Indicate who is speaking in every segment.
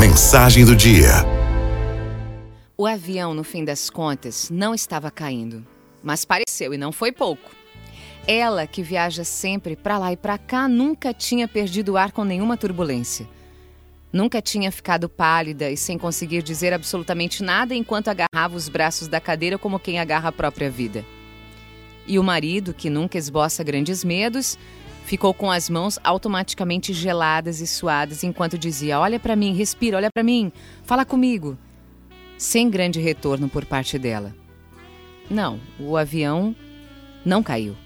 Speaker 1: Mensagem do dia.
Speaker 2: O avião, no fim das contas, não estava caindo, mas pareceu e não foi pouco. Ela, que viaja sempre para lá e para cá, nunca tinha perdido o ar com nenhuma turbulência. Nunca tinha ficado pálida e sem conseguir dizer absolutamente nada enquanto agarrava os braços da cadeira como quem agarra a própria vida. E o marido, que nunca esboça grandes medos, ficou com as mãos automaticamente geladas e suadas enquanto dizia: Olha para mim, respira, olha para mim, fala comigo. Sem grande retorno por parte dela. Não, o avião não caiu.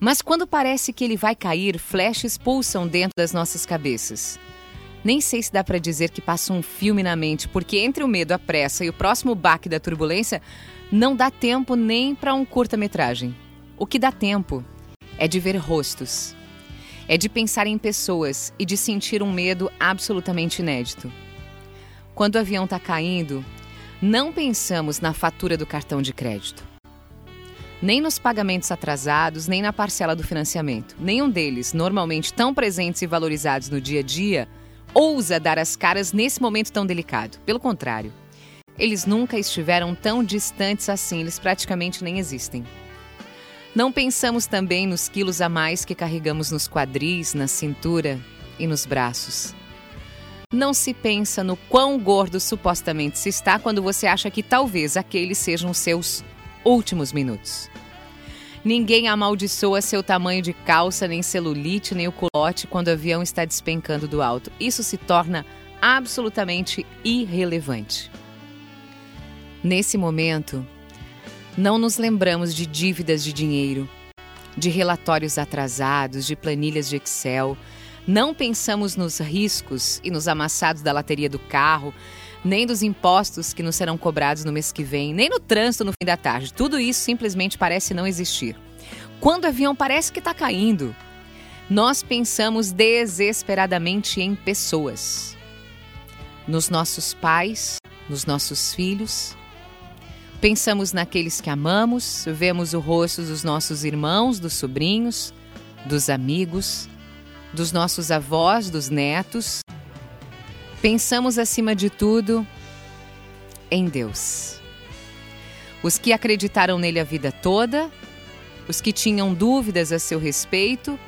Speaker 2: Mas quando parece que ele vai cair, flashes pulsam dentro das nossas cabeças. Nem sei se dá para dizer que passa um filme na mente, porque entre o medo, a pressa e o próximo baque da turbulência, não dá tempo nem para um curta-metragem. O que dá tempo é de ver rostos, é de pensar em pessoas e de sentir um medo absolutamente inédito. Quando o avião está caindo, não pensamos na fatura do cartão de crédito. Nem nos pagamentos atrasados, nem na parcela do financiamento. Nenhum deles, normalmente tão presentes e valorizados no dia a dia, ousa dar as caras nesse momento tão delicado. Pelo contrário, eles nunca estiveram tão distantes assim, eles praticamente nem existem. Não pensamos também nos quilos a mais que carregamos nos quadris, na cintura e nos braços. Não se pensa no quão gordo supostamente se está quando você acha que talvez aqueles sejam seus últimos minutos. Ninguém amaldiçoa seu tamanho de calça, nem celulite, nem o culote quando o avião está despencando do alto. Isso se torna absolutamente irrelevante. Nesse momento, não nos lembramos de dívidas de dinheiro, de relatórios atrasados, de planilhas de Excel. Não pensamos nos riscos e nos amassados da lateria do carro, nem dos impostos que nos serão cobrados no mês que vem, nem no trânsito no fim da tarde. Tudo isso simplesmente parece não existir. Quando o avião parece que está caindo, nós pensamos desesperadamente em pessoas. Nos nossos pais, nos nossos filhos. Pensamos naqueles que amamos, vemos o rosto dos nossos irmãos, dos sobrinhos, dos amigos, dos nossos avós, dos netos Pensamos acima de tudo em Deus. Os que acreditaram nele a vida toda, os que tinham dúvidas a seu respeito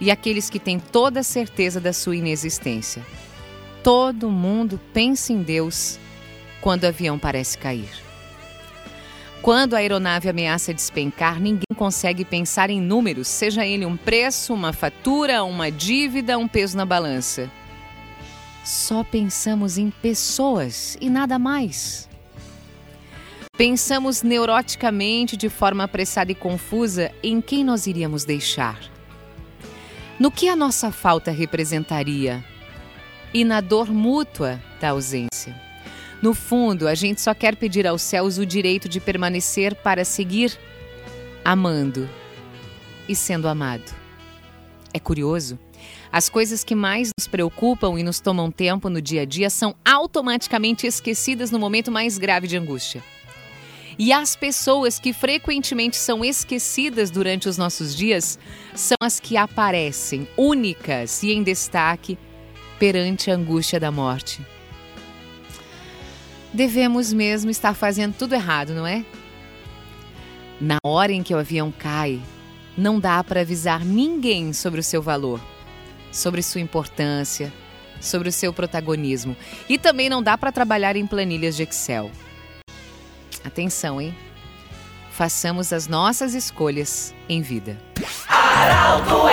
Speaker 2: e aqueles que têm toda a certeza da sua inexistência. Todo mundo pensa em Deus quando o avião parece cair. Quando a aeronave ameaça despencar, ninguém consegue pensar em números, seja ele um preço, uma fatura, uma dívida, um peso na balança. Só pensamos em pessoas e nada mais. Pensamos neuroticamente, de forma apressada e confusa, em quem nós iríamos deixar. No que a nossa falta representaria e na dor mútua da ausência. No fundo, a gente só quer pedir aos céus o direito de permanecer para seguir amando e sendo amado. É curioso as coisas que mais nos preocupam e nos tomam tempo no dia a dia são automaticamente esquecidas no momento mais grave de angústia. E as pessoas que frequentemente são esquecidas durante os nossos dias são as que aparecem únicas e em destaque perante a angústia da morte. Devemos mesmo estar fazendo tudo errado, não é? Na hora em que o avião cai, não dá para avisar ninguém sobre o seu valor sobre sua importância, sobre o seu protagonismo. E também não dá para trabalhar em planilhas de Excel. Atenção, hein? Façamos as nossas escolhas em vida. Araldo